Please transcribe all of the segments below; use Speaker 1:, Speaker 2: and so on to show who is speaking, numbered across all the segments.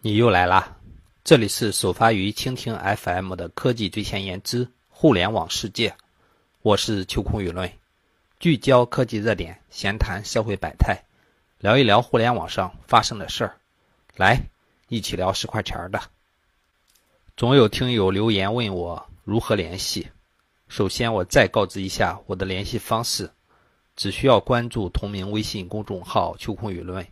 Speaker 1: 你又来啦！这里是首发于蜻蜓 FM 的科技最前沿之互联网世界，我是秋空舆论，聚焦科技热点，闲谈社会百态，聊一聊互联网上发生的事儿，来一起聊十块钱的。总有听友留言问我如何联系，首先我再告知一下我的联系方式，只需要关注同名微信公众号“秋空舆论”，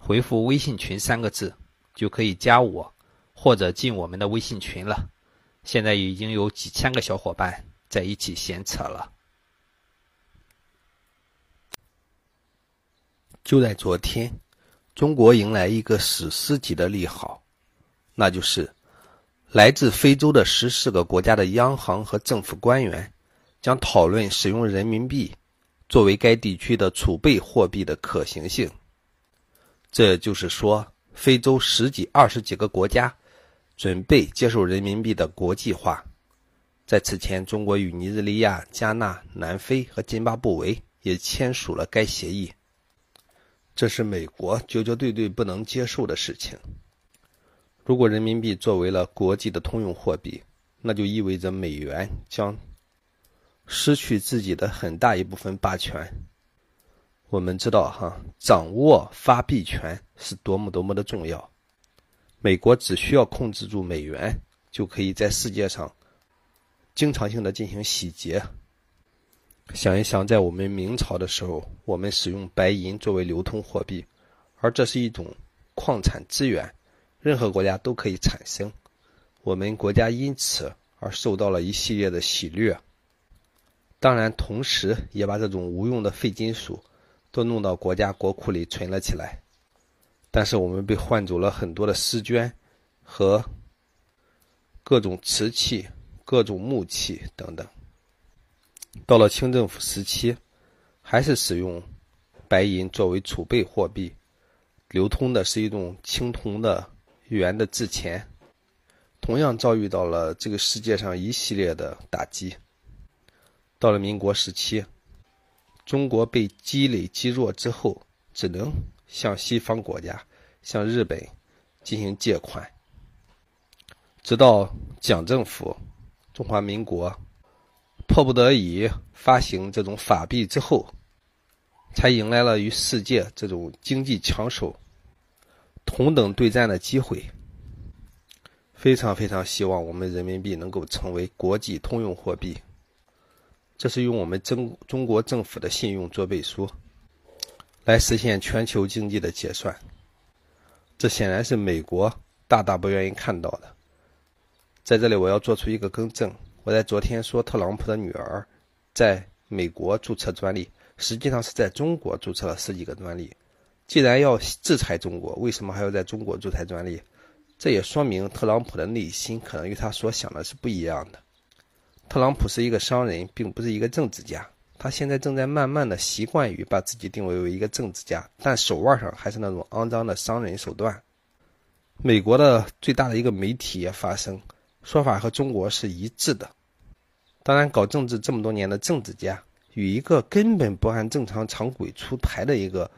Speaker 1: 回复“微信群”三个字。就可以加我，或者进我们的微信群了。现在已经有几千个小伙伴在一起闲扯了。
Speaker 2: 就在昨天，中国迎来一个史诗级的利好，那就是来自非洲的十四个国家的央行和政府官员将讨论使用人民币作为该地区的储备货币的可行性。这就是说。非洲十几、二十几个国家准备接受人民币的国际化。在此前，中国与尼日利亚、加纳、南非和津巴布韦也签署了该协议。这是美国绝绝对对不能接受的事情。如果人民币作为了国际的通用货币，那就意味着美元将失去自己的很大一部分霸权。我们知道，哈，掌握发币权是多么多么的重要。美国只需要控制住美元，就可以在世界上经常性的进行洗劫。想一想，在我们明朝的时候，我们使用白银作为流通货币，而这是一种矿产资源，任何国家都可以产生。我们国家因此而受到了一系列的洗掠，当然，同时也把这种无用的废金属。都弄到国家国库里存了起来，但是我们被换走了很多的丝绢和各种瓷器、各种木器等等。到了清政府时期，还是使用白银作为储备货币，流通的是一种青铜的圆的制钱，同样遭遇到了这个世界上一系列的打击。到了民国时期。中国被积累积弱之后，只能向西方国家、向日本进行借款。直到蒋政府、中华民国迫不得已发行这种法币之后，才迎来了与世界这种经济强手同等对战的机会。非常非常希望我们人民币能够成为国际通用货币。这是用我们中中国政府的信用做背书，来实现全球经济的结算。这显然是美国大大不愿意看到的。在这里，我要做出一个更正：我在昨天说特朗普的女儿在美国注册专利，实际上是在中国注册了十几个专利。既然要制裁中国，为什么还要在中国注册专利？这也说明特朗普的内心可能与他所想的是不一样的。特朗普是一个商人，并不是一个政治家。他现在正在慢慢的习惯于把自己定位为一个政治家，但手腕上还是那种肮脏的商人手段。美国的最大的一个媒体也发声，说法和中国是一致的。当然，搞政治这么多年的政治家，与一个根本不按正常常规出牌的一个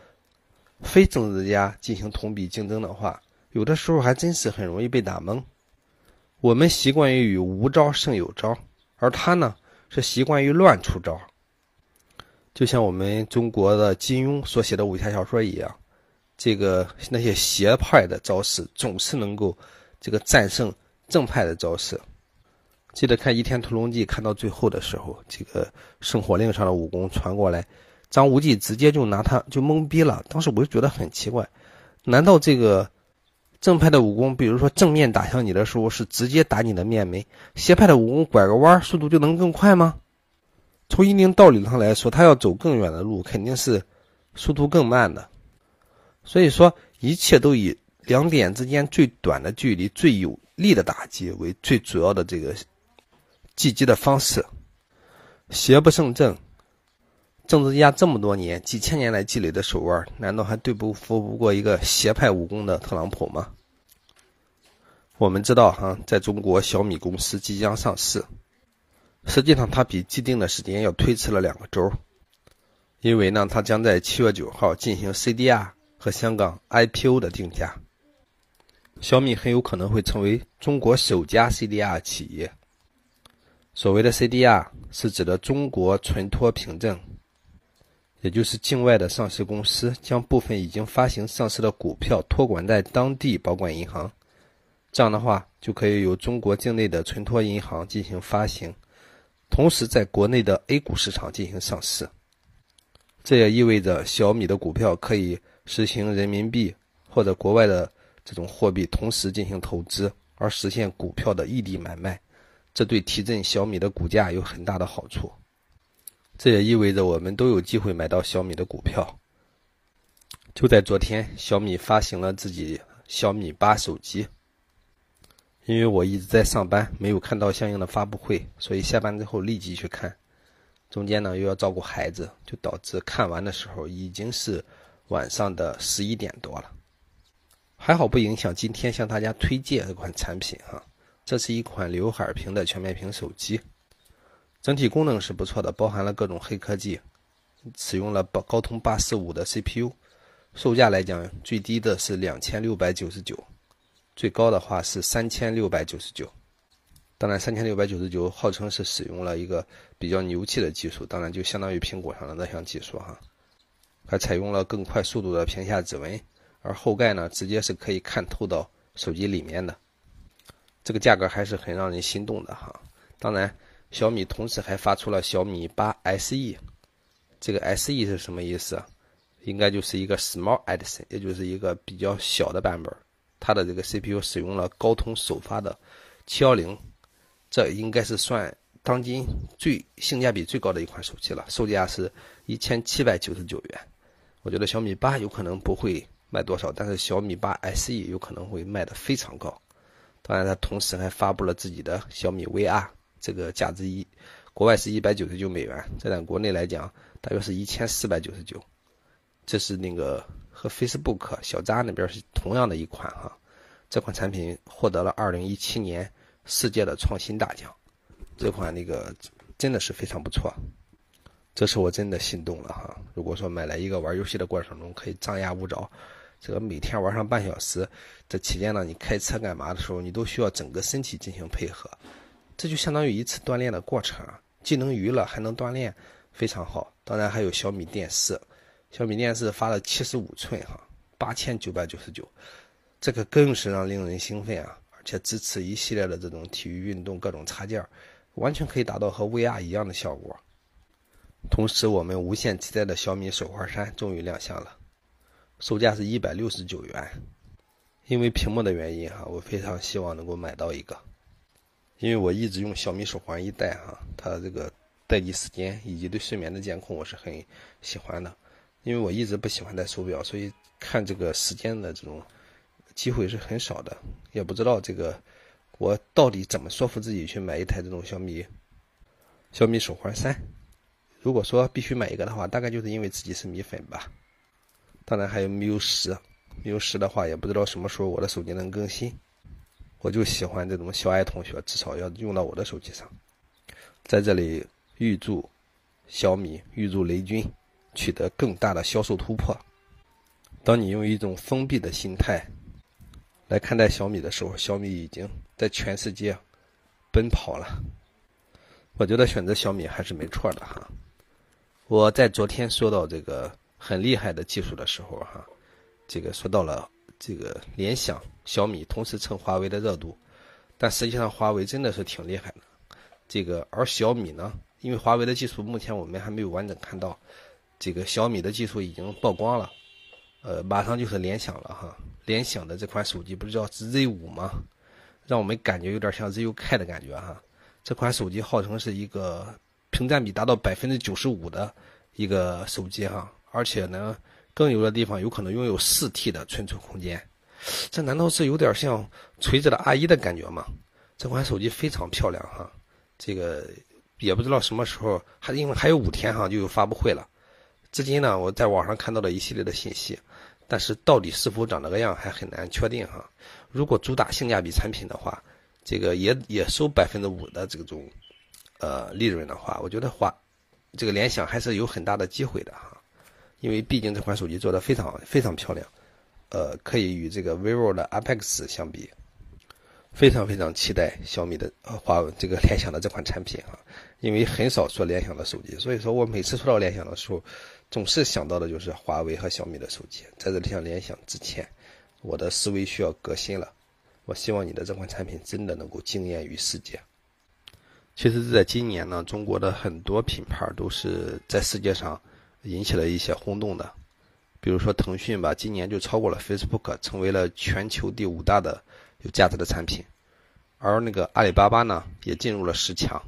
Speaker 2: 非政治家进行同比竞争的话，有的时候还真是很容易被打懵。我们习惯于与无招胜有招。而他呢，是习惯于乱出招，就像我们中国的金庸所写的武侠小说一样，这个那些邪派的招式总是能够这个战胜正派的招式。记得看《倚天屠龙记》，看到最后的时候，这个圣火令上的武功传过来，张无忌直接就拿他就懵逼了。当时我就觉得很奇怪，难道这个？正派的武功，比如说正面打向你的时候是直接打你的面门，邪派的武功拐个弯速度就能更快吗？从一定道理上来说，他要走更远的路，肯定是速度更慢的。所以说，一切都以两点之间最短的距离、最有力的打击为最主要的这个击击的方式。邪不胜正。政治家这么多年、几千年来积累的手腕，难道还对不服不过一个邪派武功的特朗普吗？我们知道，哈，在中国小米公司即将上市，实际上它比既定的时间要推迟了两个周，因为呢，它将在七月九号进行 CDR 和香港 IPO 的定价。小米很有可能会成为中国首家 CDR 企业。所谓的 CDR 是指的中国存托凭证，也就是境外的上市公司将部分已经发行上市的股票托管在当地保管银行，这样的话就可以由中国境内的存托银行进行发行，同时在国内的 A 股市场进行上市。这也意味着小米的股票可以实行人民币或者国外的。这种货币同时进行投资，而实现股票的异地买卖，这对提振小米的股价有很大的好处。这也意味着我们都有机会买到小米的股票。就在昨天，小米发行了自己小米八手机。因为我一直在上班，没有看到相应的发布会，所以下班之后立即去看。中间呢又要照顾孩子，就导致看完的时候已经是晚上的十一点多了。还好不影响今天向大家推荐这款产品哈，这是一款刘海屏的全面屏手机，整体功能是不错的，包含了各种黑科技，使用了高通八四五的 CPU，售价来讲最低的是两千六百九十九，最高的话是三千六百九十九，当然三千六百九十九号称是使用了一个比较牛气的技术，当然就相当于苹果上的那项技术哈，还采用了更快速度的屏下指纹。而后盖呢，直接是可以看透到手机里面的，这个价格还是很让人心动的哈。当然，小米同时还发出了小米八 SE，这个 SE 是什么意思？应该就是一个 Small Edition，也就是一个比较小的版本。它的这个 CPU 使用了高通首发的七幺零，这应该是算当今最性价比最高的一款手机了，售价是一千七百九十九元。我觉得小米八有可能不会。卖多少？但是小米八 SE 有可能会卖的非常高。当然，它同时还发布了自己的小米 VR，这个价值一，国外是一百九十九美元，在咱国内来讲大约是一千四百九十九。这是那个和 Facebook 小扎那边是同样的一款哈。这款产品获得了二零一七年世界的创新大奖。这款那个真的是非常不错。这是我真的心动了哈。如果说买来一个玩游戏的过程中可以张牙舞爪。这个每天玩上半小时，这期间呢，你开车干嘛的时候，你都需要整个身体进行配合，这就相当于一次锻炼的过程啊，既能娱乐还能锻炼，非常好。当然还有小米电视，小米电视发了七十五寸哈，八千九百九十九，这个更是让令人兴奋啊！而且支持一系列的这种体育运动各种插件，完全可以达到和 VR 一样的效果。同时，我们无限期待的小米手环三终于亮相了。售价是一百六十九元，因为屏幕的原因哈，我非常希望能够买到一个，因为我一直用小米手环一戴哈，它这个待机时间以及对睡眠的监控我是很喜欢的，因为我一直不喜欢戴手表，所以看这个时间的这种机会是很少的，也不知道这个我到底怎么说服自己去买一台这种小米小米手环三，如果说必须买一个的话，大概就是因为自己是米粉吧。当然还有 miu 十，miu 十的话也不知道什么时候我的手机能更新。我就喜欢这种小爱同学，至少要用到我的手机上。在这里预祝小米，预祝雷军取得更大的销售突破。当你用一种封闭的心态来看待小米的时候，小米已经在全世界奔跑了。我觉得选择小米还是没错的哈。我在昨天说到这个。很厉害的技术的时候，哈，这个说到了这个联想、小米同时蹭华为的热度，但实际上华为真的是挺厉害的。这个而小米呢，因为华为的技术目前我们还没有完整看到，这个小米的技术已经曝光了，呃，马上就是联想了哈。联想的这款手机不是叫 Z 五吗？让我们感觉有点像 ZUK 的感觉哈。这款手机号称是一个屏占比达到百分之九十五的一个手机哈。而且呢，更有的地方有可能拥有四 T 的存储空间，这难道是有点像锤子的 R 一的感觉吗？这款手机非常漂亮哈，这个也不知道什么时候，还因为还有五天哈就有发布会了。至今呢，我在网上看到了一系列的信息，但是到底是否长那个样还很难确定哈。如果主打性价比产品的话，这个也也收百分之五的这种呃利润的话，我觉得话这个联想还是有很大的机会的哈。因为毕竟这款手机做的非常非常漂亮，呃，可以与这个 vivo 的 Apex 相比，非常非常期待小米的呃华为这个联想的这款产品啊，因为很少说联想的手机，所以说我每次说到联想的时候，总是想到的就是华为和小米的手机。在这里向联想之前，我的思维需要革新了。我希望你的这款产品真的能够惊艳于世界。其实，在今年呢，中国的很多品牌都是在世界上引起了一些轰动的。比如说腾讯吧，今年就超过了 Facebook，成为了全球第五大的有价值的产品。而那个阿里巴巴呢，也进入了十强。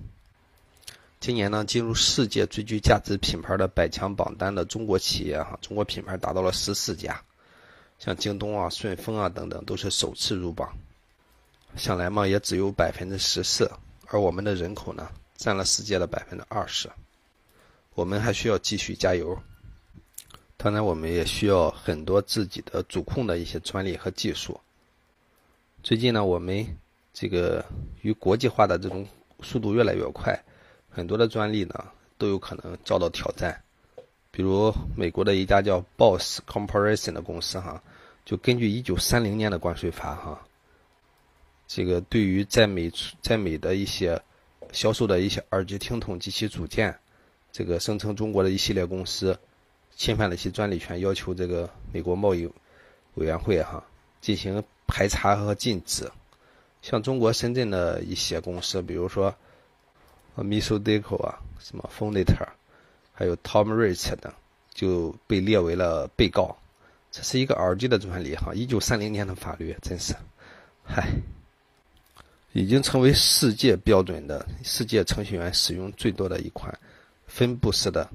Speaker 2: 今年呢，进入世界最具价值品牌的百强榜单的中国企业哈，中国品牌达到了十四家，像京东啊、顺丰啊等等，都是首次入榜。想来嘛，也只有百分之十四，而我们的人口呢，占了世界的百分之二十。我们还需要继续加油。当然，我们也需要很多自己的主控的一些专利和技术。最近呢，我们这个与国际化的这种速度越来越快，很多的专利呢都有可能遭到挑战。比如美国的一家叫 Boss Corporation 的公司哈，就根据1930年的关税法哈，这个对于在美在美的一些销售的一些耳机听筒及其组件，这个声称中国的一系列公司。侵犯了其专利权，要求这个美国贸易委员会哈进行排查和禁止。像中国深圳的一些公司，比如说 m i s o d e c o 啊，什么 f o n i t e r 还有 Tom Rich 等，就被列为了被告。这是一个耳机的专利哈，一九三零年的法律，真是，嗨，已经成为世界标准的世界程序员使用最多的一款分布式的。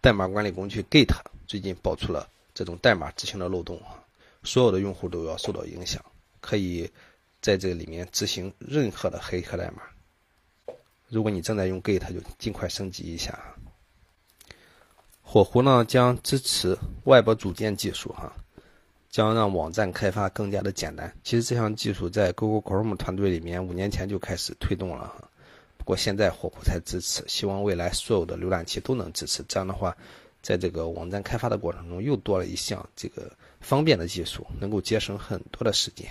Speaker 2: 代码管理工具 Git 最近爆出了这种代码执行的漏洞啊，所有的用户都要受到影响，可以在这里面执行任何的黑客代码。如果你正在用 Git，就尽快升级一下。火狐呢将支持 Web 组件技术哈，将让网站开发更加的简单。其实这项技术在 Google Chrome 团队里面五年前就开始推动了哈。我现在火狐才支持，希望未来所有的浏览器都能支持。这样的话，在这个网站开发的过程中，又多了一项这个方便的技术，能够节省很多的时间。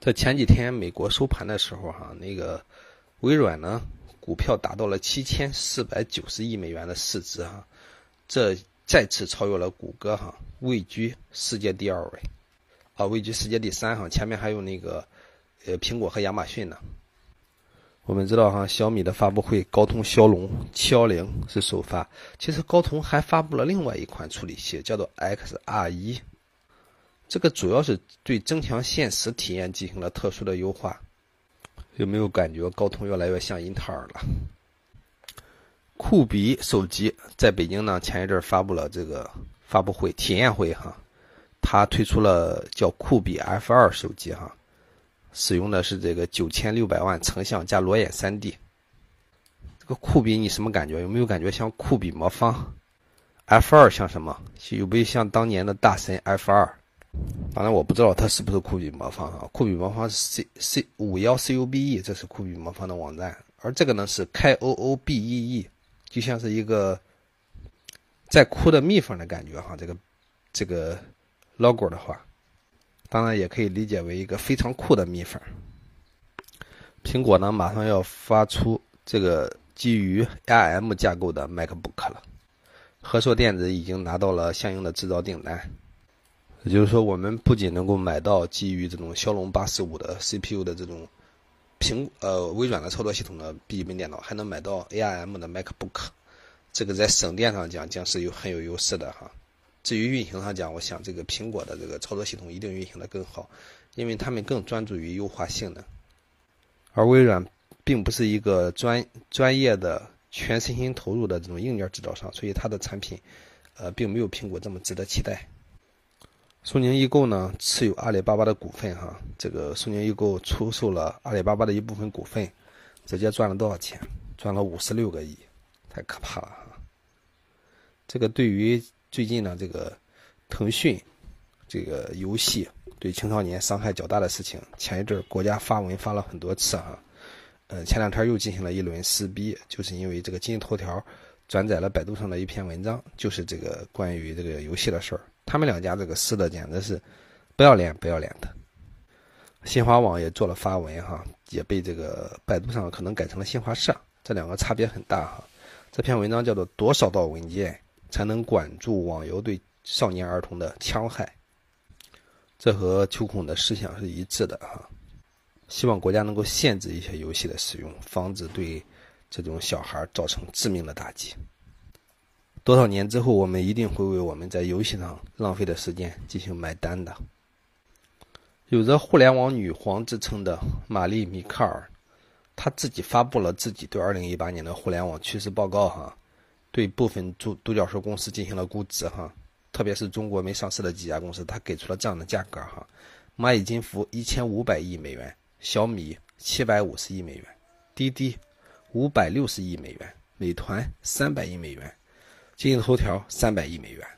Speaker 2: 在前几天美国收盘的时候，哈，那个微软呢，股票达到了七千四百九十亿美元的市值，哈，这再次超越了谷歌，哈，位居世界第二位，啊，位居世界第三，哈，前面还有那个。呃，苹果和亚马逊呢？我们知道哈，小米的发布会，高通骁龙七幺零是首发。其实高通还发布了另外一款处理器，叫做 XR 一。这个主要是对增强现实体验进行了特殊的优化。有没有感觉高通越来越像英特尔了？酷比手机在北京呢，前一阵发布了这个发布会体验会哈，它推出了叫酷比 F 二手机哈。使用的是这个九千六百万成像加裸眼 3D，这个酷比你什么感觉？有没有感觉像酷比魔方？F2 像什么？有没有像当年的大神 F2？当然我不知道它是不是酷比魔方啊。酷比魔方是 C C 五幺 CUBE，这是酷比魔方的网站，而这个呢是 K O O B E E，就像是一个在哭的蜜蜂的感觉哈。这个这个 logo 的话。当然也可以理解为一个非常酷的蜜蜂。苹果呢，马上要发出这个基于 ARM 架构的 MacBook 了。和硕电子已经拿到了相应的制造订单。也就是说，我们不仅能够买到基于这种骁龙八四五的 CPU 的这种苹呃微软的操作系统的笔记本电脑，还能买到 ARM 的 MacBook。这个在省电上讲，将是有很有优势的哈。至于运行上讲，我想这个苹果的这个操作系统一定运行的更好，因为他们更专注于优化性能，而微软并不是一个专专业的全身心投入的这种硬件制造商，所以它的产品，呃，并没有苹果这么值得期待。苏宁易购呢持有阿里巴巴的股份哈，这个苏宁易购出售了阿里巴巴的一部分股份，直接赚了多少钱？赚了五十六个亿，太可怕了哈！这个对于。最近呢，这个腾讯这个游戏对青少年伤害较大的事情，前一阵国家发文发了很多次哈，呃，前两天又进行了一轮撕逼，就是因为这个今日头条转载了百度上的一篇文章，就是这个关于这个游戏的事儿。他们两家这个撕的简直是不要脸不要脸的。新华网也做了发文哈，也被这个百度上可能改成了新华社，这两个差别很大哈。这篇文章叫做《多少道文件才能管住网游对少年儿童的戕害》，这和秋孔的思想是一致的哈。希望国家能够限制一些游戏的使用，防止对这种小孩造成致命的打击。多少年之后，我们一定会为我们在游戏上浪费的时间进行买单的。有着“互联网女皇”之称的玛丽·米克尔。她自己发布了自己对二零一八年的互联网趋势报告，哈，对部分独独角兽公司进行了估值，哈，特别是中国没上市的几家公司，他给出了这样的价格，哈，蚂蚁金服一千五百亿美元，小米七百五十亿美元，滴滴五百六十亿美元，美团三百亿美元，今日头条三百亿美元。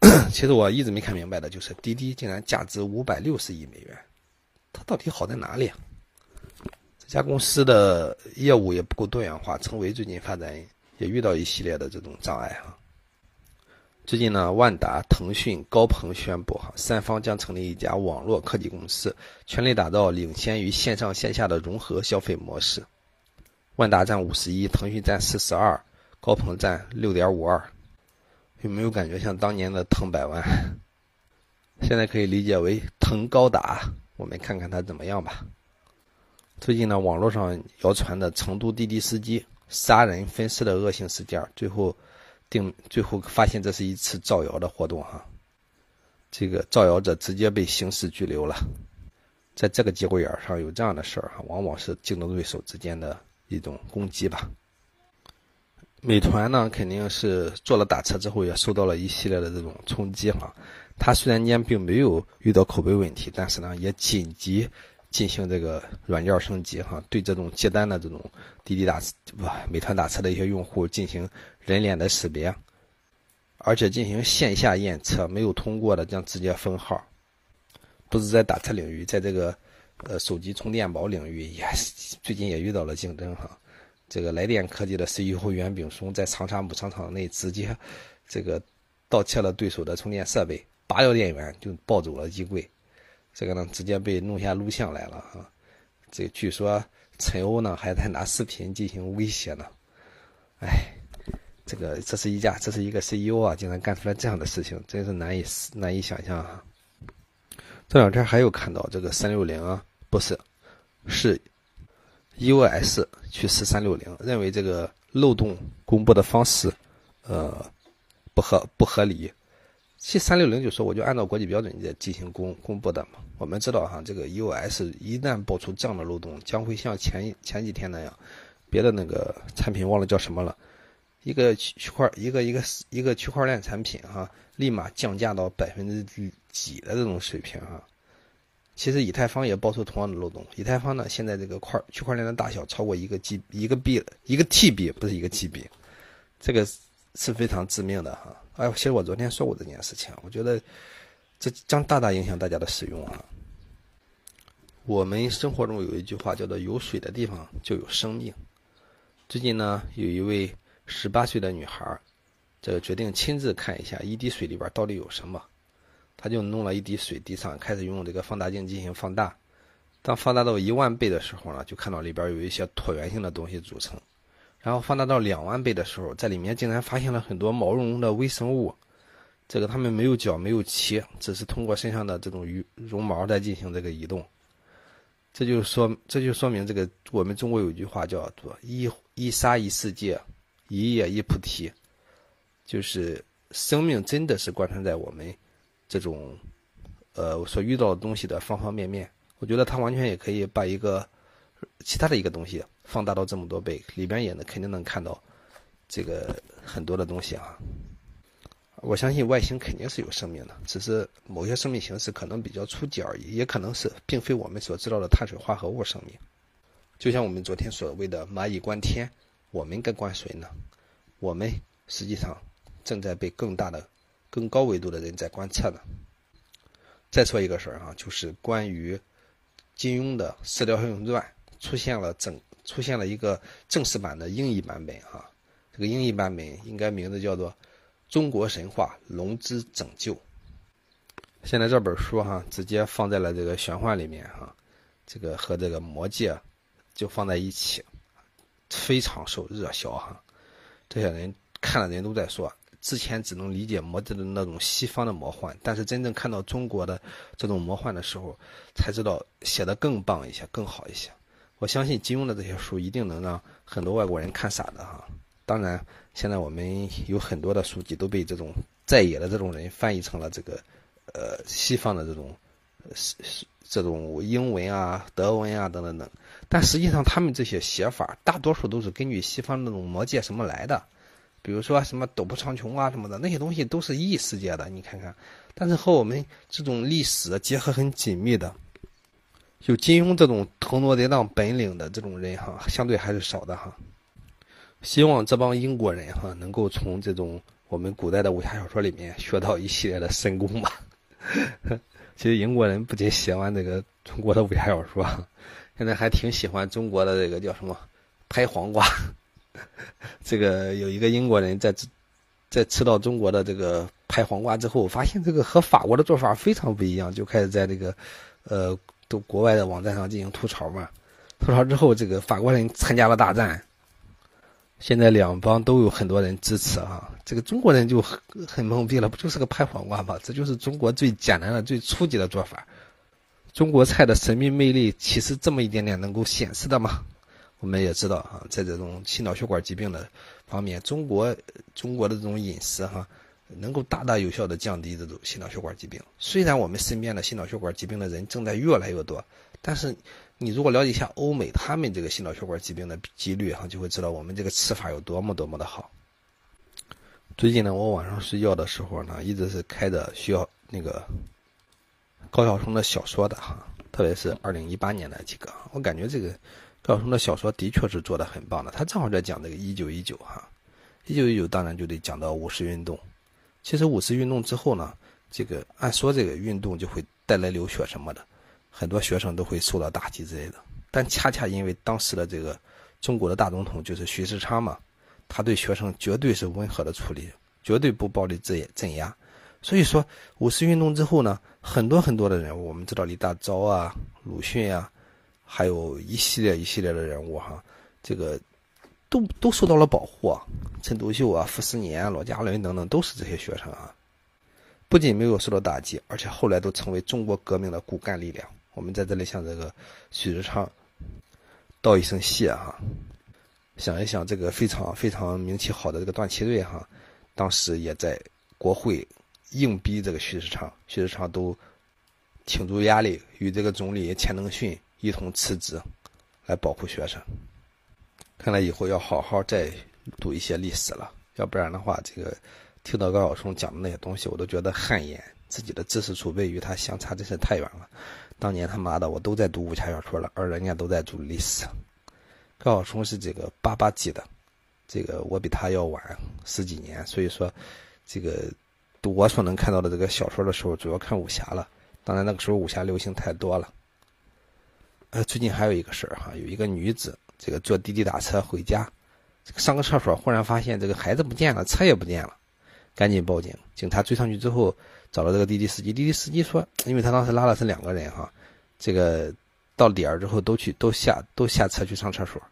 Speaker 2: 其实我一直没看明白的就是滴滴竟然价值五百六十亿美元，它到底好在哪里？啊？这家公司的业务也不够多元化，成为最近发展也遇到一系列的这种障碍哈。最近呢，万达、腾讯、高朋宣布哈，三方将成立一家网络科技公司，全力打造领先于线上线下的融合消费模式。万达占五十一，腾讯占四十二，高朋占六点五二。有没有感觉像当年的腾百万？现在可以理解为腾高达，我们看看它怎么样吧。最近呢，网络上谣传的成都滴滴司机杀人分尸的恶性事件，最后定最后发现这是一次造谣的活动哈。这个造谣者直接被刑事拘留了。在这个节骨眼上有这样的事儿哈，往往是竞争对手之间的一种攻击吧。美团呢，肯定是做了打车之后也受到了一系列的这种冲击哈。它虽然间并没有遇到口碑问题，但是呢，也紧急。进行这个软件升级，哈，对这种接单的这种滴滴打不美团打车的一些用户进行人脸的识别，而且进行线下验车，没有通过的将直接封号。不是在打车领域，在这个呃手机充电宝领域也最近也遇到了竞争，哈。这个来电科技的 CEO 袁炳松在长沙母厂厂内直接这个盗窃了对手的充电设备，拔掉电源就抱走了衣柜。这个呢，直接被弄下录像来了啊。这据说陈欧呢还在拿视频进行威胁呢。哎，这个这是一家，这是一个 CEO 啊，竟然干出来这样的事情，真是难以难以想象啊。这两天还有看到这个三六零啊，不是，是 US 去试三六零，认为这个漏洞公布的方式，呃，不合不合理。其三六零就说我就按照国际标准在进行公公布的嘛。我们知道哈，这个 EOS 一旦爆出这样的漏洞，将会像前前几天那样，别的那个产品忘了叫什么了，一个区区块一个一个一个区块链产品哈，立马降价到百分之几的这种水平哈。其实以太坊也爆出同样的漏洞，以太坊呢现在这个块区块链的大小超过一个 G 一个 B 一个 TB 不是一个 GB，这个是非常致命的哈。哎，其实我昨天说过这件事情，我觉得这将大大影响大家的使用啊。我们生活中有一句话叫做“有水的地方就有生命”。最近呢，有一位十八岁的女孩，这个决定亲自看一下一滴水里边到底有什么。她就弄了一滴水滴上，开始用这个放大镜进行放大。当放大到一万倍的时候呢，就看到里边有一些椭圆形的东西组成。然后放大到两万倍的时候，在里面竟然发现了很多毛茸茸的微生物。这个它们没有脚，没有鳍，只是通过身上的这种羽绒毛在进行这个移动。这就说，这就说明这个我们中国有句话叫做“一一沙一世界，一叶一菩提”，就是生命真的是贯穿在我们这种呃所遇到的东西的方方面面。我觉得它完全也可以把一个其他的一个东西。放大到这么多倍，里边也能肯定能看到这个很多的东西啊！我相信外星肯定是有生命的，只是某些生命形式可能比较初级而已，也可能是并非我们所知道的碳水化合物生命。就像我们昨天所谓的蚂蚁观天，我们该观谁呢？我们实际上正在被更大的、更高维度的人在观测呢。再说一个事儿啊，就是关于金庸的《射雕英雄传》出现了整。出现了一个正式版的英译版本，哈，这个英译版本应该名字叫做《中国神话：龙之拯救》。现在这本书哈，直接放在了这个玄幻里面哈，这个和这个魔戒就放在一起，非常受热销哈。这些人看了人都在说，之前只能理解魔戒的那种西方的魔幻，但是真正看到中国的这种魔幻的时候，才知道写的更棒一些，更好一些。我相信金庸的这些书一定能让很多外国人看傻的哈。当然，现在我们有很多的书籍都被这种在野的这种人翻译成了这个。呃，西方的这种是是这种英文啊、德文啊等等等，但实际上他们这些写法大多数都是根据西方那种魔界什么来的，比如说什么斗破苍穹啊什么的那些东西都是异世界的，你看看，但是和我们这种历史结合很紧密的，有金庸这种腾挪得当本领的这种人哈，相对还是少的哈。希望这帮英国人哈能够从这种我们古代的武侠小说里面学到一系列的神功吧。其实英国人不仅喜欢这个中国的武侠小说，现在还挺喜欢中国的这个叫什么拍黄瓜。这个有一个英国人在在吃到中国的这个拍黄瓜之后，发现这个和法国的做法非常不一样，就开始在这个呃都国外的网站上进行吐槽嘛。吐槽之后，这个法国人参加了大战。现在两方都有很多人支持啊，这个中国人就很很懵逼了，不就是个拍黄瓜吗？这就是中国最简单的、最初级的做法。中国菜的神秘魅力，其实这么一点点能够显示的吗？我们也知道啊，在这种心脑血管疾病的方面，中国中国的这种饮食哈，能够大大有效的降低这种心脑血管疾病。虽然我们身边的心脑血管疾病的人正在越来越多，但是。你如果了解一下欧美，他们这个心脑血管疾病的几率哈，就会知道我们这个吃法有多么多么的好。最近呢，我晚上睡觉的时候呢，一直是开着需要那个高晓松的小说的哈，特别是二零一八年的几个，我感觉这个高晓松的小说的确是做的很棒的。他正好在讲这个一九一九哈，一九一九当然就得讲到五四运动。其实五四运动之后呢，这个按说这个运动就会带来流血什么的。很多学生都会受到打击之类的，但恰恰因为当时的这个中国的大总统就是徐世昌嘛，他对学生绝对是温和的处理，绝对不暴力镇镇压。所以说五四运动之后呢，很多很多的人物，我们知道李大钊啊、鲁迅啊，还有一系列一系列的人物哈，这个都都受到了保护啊。陈独秀啊、傅斯年、罗家伦等等，都是这些学生啊，不仅没有受到打击，而且后来都成为中国革命的骨干力量。我们在这里向这个许志昌道一声谢哈。想一想，这个非常非常名气好的这个段祺瑞哈，当时也在国会硬逼这个许志昌，许志昌都挺住压力，与这个总理钱能训一同辞职，来保护学生。看来以后要好好再读一些历史了，要不然的话，这个听到高晓松讲的那些东西，我都觉得汗颜。自己的知识储备与他相差真是太远了。当年他妈的我都在读武侠小说了，而人家都在读历史。高晓松是这个八八级的，这个我比他要晚十几年，所以说，这个读我所能看到的这个小说的时候，主要看武侠了。当然那个时候武侠流行太多了。呃，最近还有一个事儿哈，有一个女子这个坐滴滴打车回家，这个上个厕所忽然发现这个孩子不见了，车也不见了，赶紧报警。警察追上去之后。找到这个滴滴司机，滴滴司机说，因为他当时拉的是两个人哈，这个到点儿之后都去都下都下车去上厕所，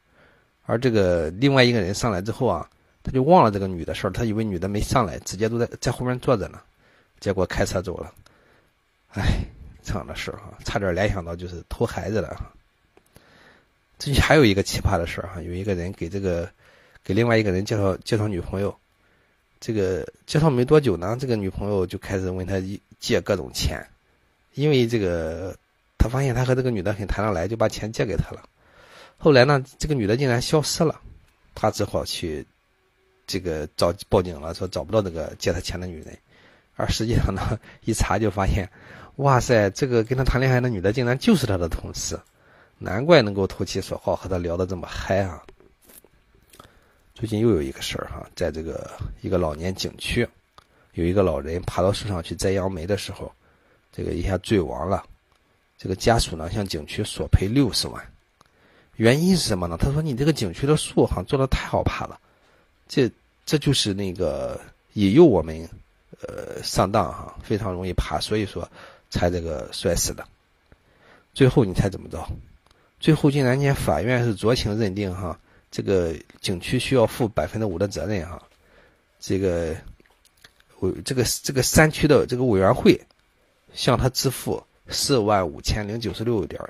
Speaker 2: 而这个另外一个人上来之后啊，他就忘了这个女的事儿，他以为女的没上来，直接都在在后面坐着呢，结果开车走了。哎，这样的事儿哈，差点联想到就是偷孩子了。最近还有一个奇葩的事儿哈，有一个人给这个给另外一个人介绍介绍女朋友。这个介绍没多久呢，这个女朋友就开始问他借各种钱，因为这个他发现他和这个女的很谈得来，就把钱借给他了。后来呢，这个女的竟然消失了，他只好去这个找报警了，说找不到这个借他钱的女人。而实际上呢，一查就发现，哇塞，这个跟他谈恋爱的女的竟然就是他的同事，难怪能够投其所好，和他聊得这么嗨啊。最近又有一个事儿哈，在这个一个老年景区，有一个老人爬到树上去摘杨梅的时候，这个一下坠亡了。这个家属呢向景区索赔六十万，原因是什么呢？他说你这个景区的树哈做的太好爬了，这这就是那个引诱我们呃上当哈，非常容易爬，所以说才这个摔死的。最后你猜怎么着？最后竟然间法院是酌情认定哈，这个景区需要负百分之五的责任哈，这个委这个这个山区的这个委员会向他支付四万五千零九十六点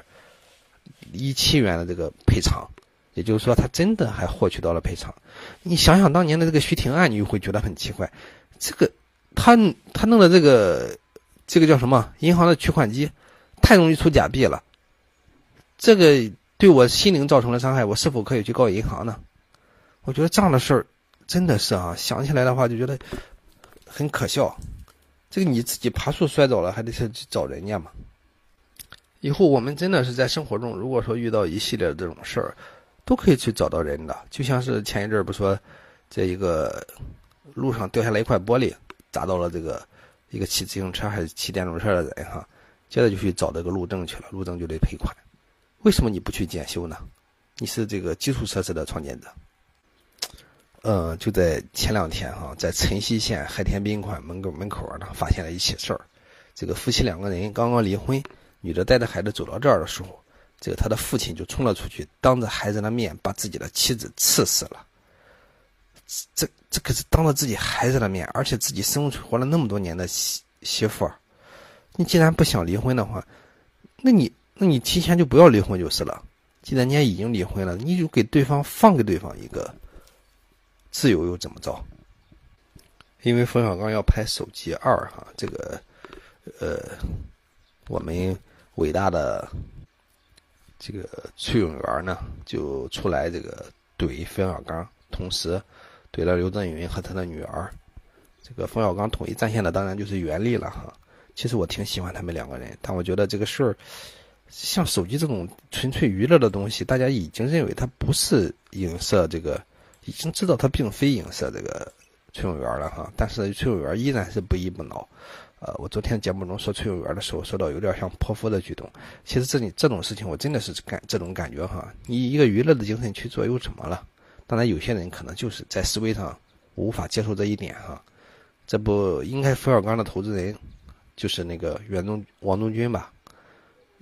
Speaker 2: 一七元的这个赔偿，也就是说他真的还获取到了赔偿。你想想当年的这个徐婷案，你就会觉得很奇怪，这个他他弄的这个这个叫什么银行的取款机太容易出假币了。这个对我心灵造成了伤害，我是否可以去告银行呢？我觉得这样的事儿真的是啊，想起来的话就觉得很可笑。这个你自己爬树摔倒了，还得去找人家嘛？以后我们真的是在生活中，如果说遇到一系列这种事儿，都可以去找到人的。就像是前一阵儿不说，在一个路上掉下来一块玻璃，砸到了这个一个骑自行车还是骑电动车的人哈，接着就去找这个路政去了，路政就得赔款。为什么你不去检修呢？你是这个基础设施的创建者。呃，就在前两天哈，在城西县海天宾馆门口门口呢，发现了一起事儿。这个夫妻两个人刚刚离婚，女的带着孩子走到这儿的时候，这个他的父亲就冲了出去，当着孩子的面把自己的妻子刺死了。这这可是当着自己孩子的面，而且自己生活了那么多年的媳媳妇儿，你既然不想离婚的话，那你。那你提前就不要离婚就是了。既然人家已经离婚了，你就给对方放给对方一个自由又怎么着？因为冯小刚要拍《手机二》哈，这个呃，我们伟大的这个崔永元呢就出来这个怼冯小刚，同时怼了刘震云和他的女儿。这个冯小刚统一战线的当然就是袁立了哈。其实我挺喜欢他们两个人，但我觉得这个事儿。像手机这种纯粹娱乐的东西，大家已经认为它不是影射这个，已经知道它并非影射这个崔永元了哈。但是崔永元依然是不依不挠。呃，我昨天节目中说崔永元的时候，说到有点像泼妇的举动。其实这里这种事情，我真的是感这种感觉哈。你一个娱乐的精神去做又怎么了？当然，有些人可能就是在思维上无法接受这一点哈。这不应该冯小刚的投资人就是那个袁中王中军吧？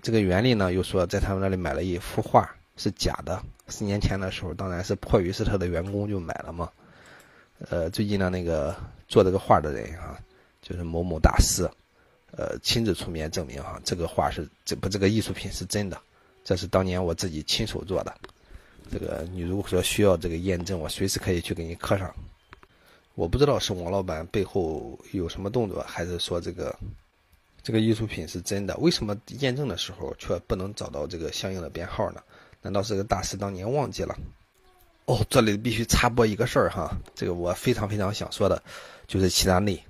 Speaker 2: 这个袁立呢，又说在他们那里买了一幅画，是假的。四年前的时候，当然是迫于是他的员工就买了嘛。呃，最近呢，那个做这个画的人啊，就是某某大师，呃，亲自出面证明哈，这个画是这不这个艺术品是真的，这是当年我自己亲手做的。这个你如果说需要这个验证，我随时可以去给你刻上。我不知道是王老板背后有什么动作，还是说这个。这个艺术品是真的，为什么验证的时候却不能找到这个相应的编号呢？难道是个大师当年忘记了？哦，这里必须插播一个事儿哈，这个我非常非常想说的，就是齐达内，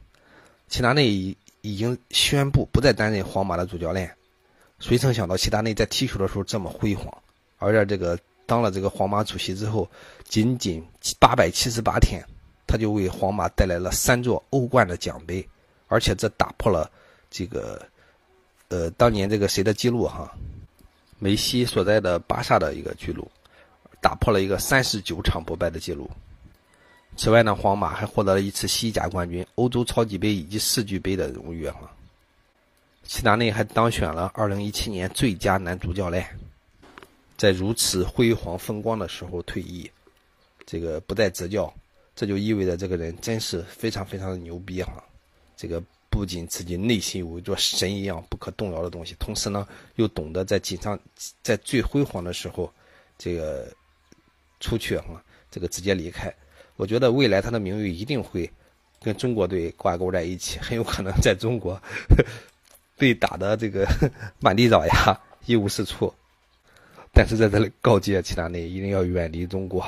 Speaker 2: 齐达内已已经宣布不再担任皇马的主教练。谁曾想到齐达内在踢球的时候这么辉煌，而且这个当了这个皇马主席之后，仅仅八百七十八天，他就为皇马带来了三座欧冠的奖杯，而且这打破了。这个，呃，当年这个谁的记录哈？梅西所在的巴萨的一个记录，打破了一个三十九场不败的记录。此外呢，皇马还获得了一次西甲冠军、欧洲超级杯以及世俱杯的荣誉哈。齐达内还当选了二零一七年最佳男主教练，在如此辉煌风光的时候退役，这个不再执教，这就意味着这个人真是非常非常的牛逼哈，这个。不仅自己内心有一座神一样不可动摇的东西，同时呢，又懂得在紧张、在最辉煌的时候，这个出去哈，这个直接离开。我觉得未来他的名誉一定会跟中国队挂钩在一起，很有可能在中国 被打的这个满地找牙、一无是处。但是在这里告诫齐达内，一定要远离中国。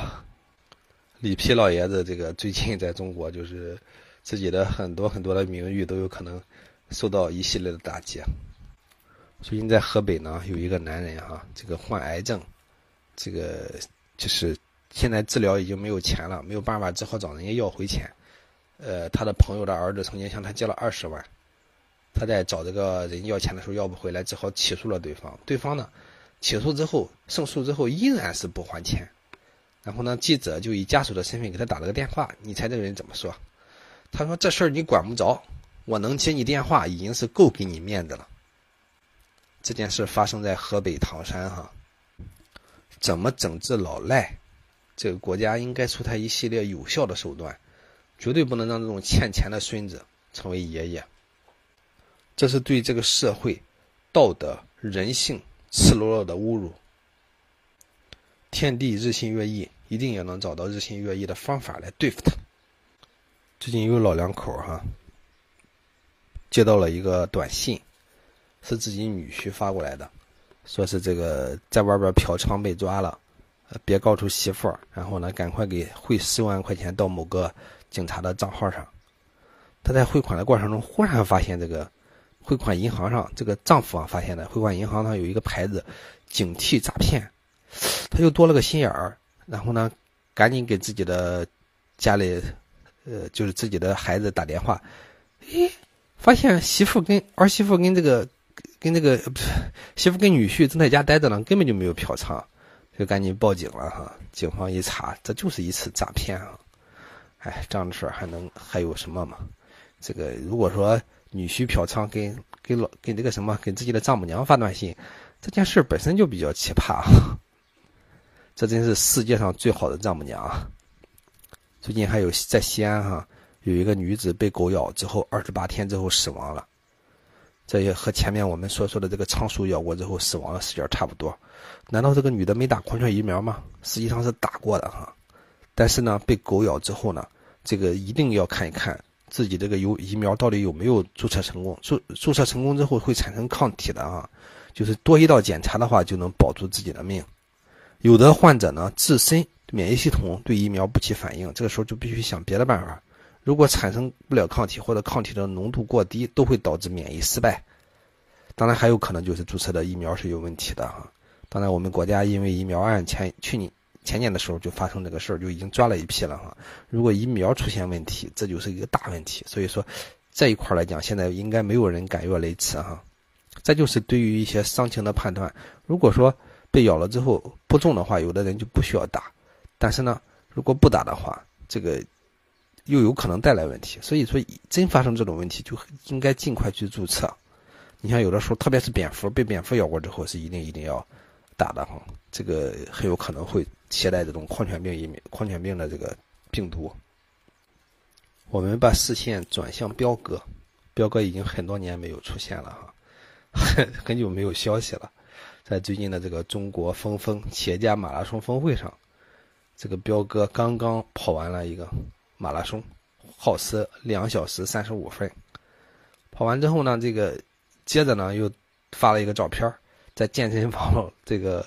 Speaker 2: 里皮老爷子这个最近在中国就是。自己的很多很多的名誉都有可能受到一系列的打击。最近在河北呢，有一个男人哈，这个患癌症，这个就是现在治疗已经没有钱了，没有办法，只好找人家要回钱。呃，他的朋友的儿子曾经向他借了二十万，他在找这个人要钱的时候要不回来，只好起诉了对方。对方呢，起诉之后胜诉之后依然是不还钱。然后呢，记者就以家属的身份给他打了个电话，你猜这个人怎么说？他说：“这事儿你管不着，我能接你电话已经是够给你面子了。这件事发生在河北唐山哈，怎么整治老赖？这个国家应该出台一系列有效的手段，绝对不能让这种欠钱的孙子成为爷爷。这是对这个社会道德、人性赤裸裸的侮辱。天地日新月异，一定也能找到日新月异的方法来对付他。最近有老两口哈，接到了一个短信，是自己女婿发过来的，说是这个在外边嫖娼被抓了，别告诉媳妇儿，然后呢，赶快给汇十万块钱到某个警察的账号上。他在汇款的过程中，忽然发现这个汇款银行上，这个丈夫啊发现的汇款银行上有一个牌子，警惕诈骗，他又多了个心眼儿，然后呢，赶紧给自己的家里。呃，就是自己的孩子打电话，诶，发现媳妇跟儿媳妇跟这个跟这个不是 媳妇跟女婿正在家待着呢，根本就没有嫖娼，就赶紧报警了哈。警方一查，这就是一次诈骗啊！哎，这样的事儿还能还有什么嘛？这个如果说女婿嫖娼，跟跟老跟这个什么跟自己的丈母娘发短信，这件事本身就比较奇葩。这真是世界上最好的丈母娘。最近还有在西安哈，有一个女子被狗咬之后，二十八天之后死亡了。这也和前面我们所说的这个仓鼠咬过之后死亡的时间差不多。难道这个女的没打狂犬疫苗吗？实际上是打过的哈。但是呢，被狗咬之后呢，这个一定要看一看自己这个有疫苗到底有没有注册成功。注注册成功之后会产生抗体的啊，就是多一道检查的话就能保住自己的命。有的患者呢自身。免疫系统对疫苗不起反应，这个时候就必须想别的办法。如果产生不了抗体或者抗体的浓度过低，都会导致免疫失败。当然还有可能就是注册的疫苗是有问题的哈。当然我们国家因为疫苗案前去年前年的时候就发生这个事儿，就已经抓了一批了哈。如果疫苗出现问题，这就是一个大问题。所以说这一块来讲，现在应该没有人敢越雷池哈。再就是对于一些伤情的判断，如果说被咬了之后不重的话，有的人就不需要打。但是呢，如果不打的话，这个又有可能带来问题。所以说，真发生这种问题，就应该尽快去注册。你像有的时候，特别是蝙蝠被蝙蝠咬过之后，是一定一定要打的哈。这个很有可能会携带这种狂犬病疫苗、狂犬病的这个病毒。我们把视线转向彪哥，彪哥已经很多年没有出现了哈，很 很久没有消息了。在最近的这个中国峰峰企业家马拉松峰会上。这个彪哥刚刚跑完了一个马拉松，耗时两小时三十五分。跑完之后呢，这个接着呢又发了一个照片，在健身房 这个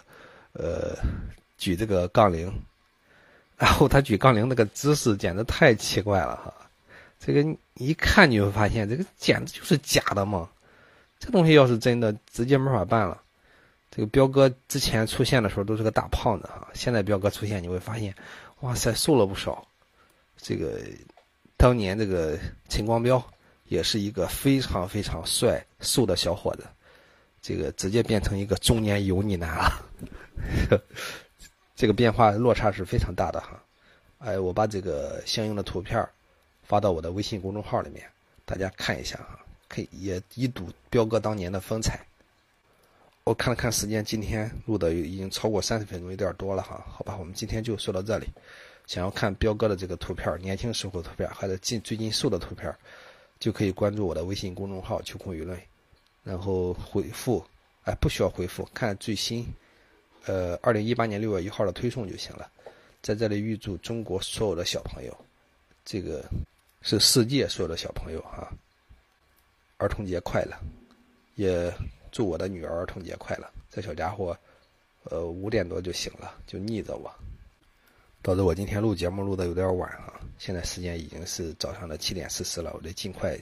Speaker 2: 呃举这个杠铃，然后他举杠铃那个姿势简直太奇怪了哈！这个一看你会发现，这个简直就是假的嘛！这东西要是真的，直接没法办了。这个彪哥之前出现的时候都是个大胖子哈，现在彪哥出现你会发现，哇塞，瘦了不少。这个当年这个陈光标也是一个非常非常帅瘦的小伙子，这个直接变成一个中年油腻男了。这个变化落差是非常大的哈。哎，我把这个相应的图片发到我的微信公众号里面，大家看一下哈，可以也一睹彪哥当年的风采。我看了看时间，今天录的已经超过三十分钟，有点多了哈。好吧，我们今天就说到这里。想要看彪哥的这个图片，年轻时候的图片，还是近最近瘦的图片，就可以关注我的微信公众号“秋空舆论”，然后回复，哎，不需要回复，看最新，呃，二零一八年六月一号的推送就行了。在这里预祝中国所有的小朋友，这个是世界所有的小朋友哈，儿童节快乐，也。祝我的女儿儿童节快乐！这小家伙，呃，五点多就醒了，就腻着我，导致我今天录节目录的有点晚啊。现在时间已经是早上的七点四十了，我得尽快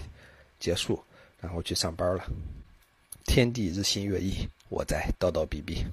Speaker 2: 结束，然后去上班了。天地日新月异，我在叨叨逼逼。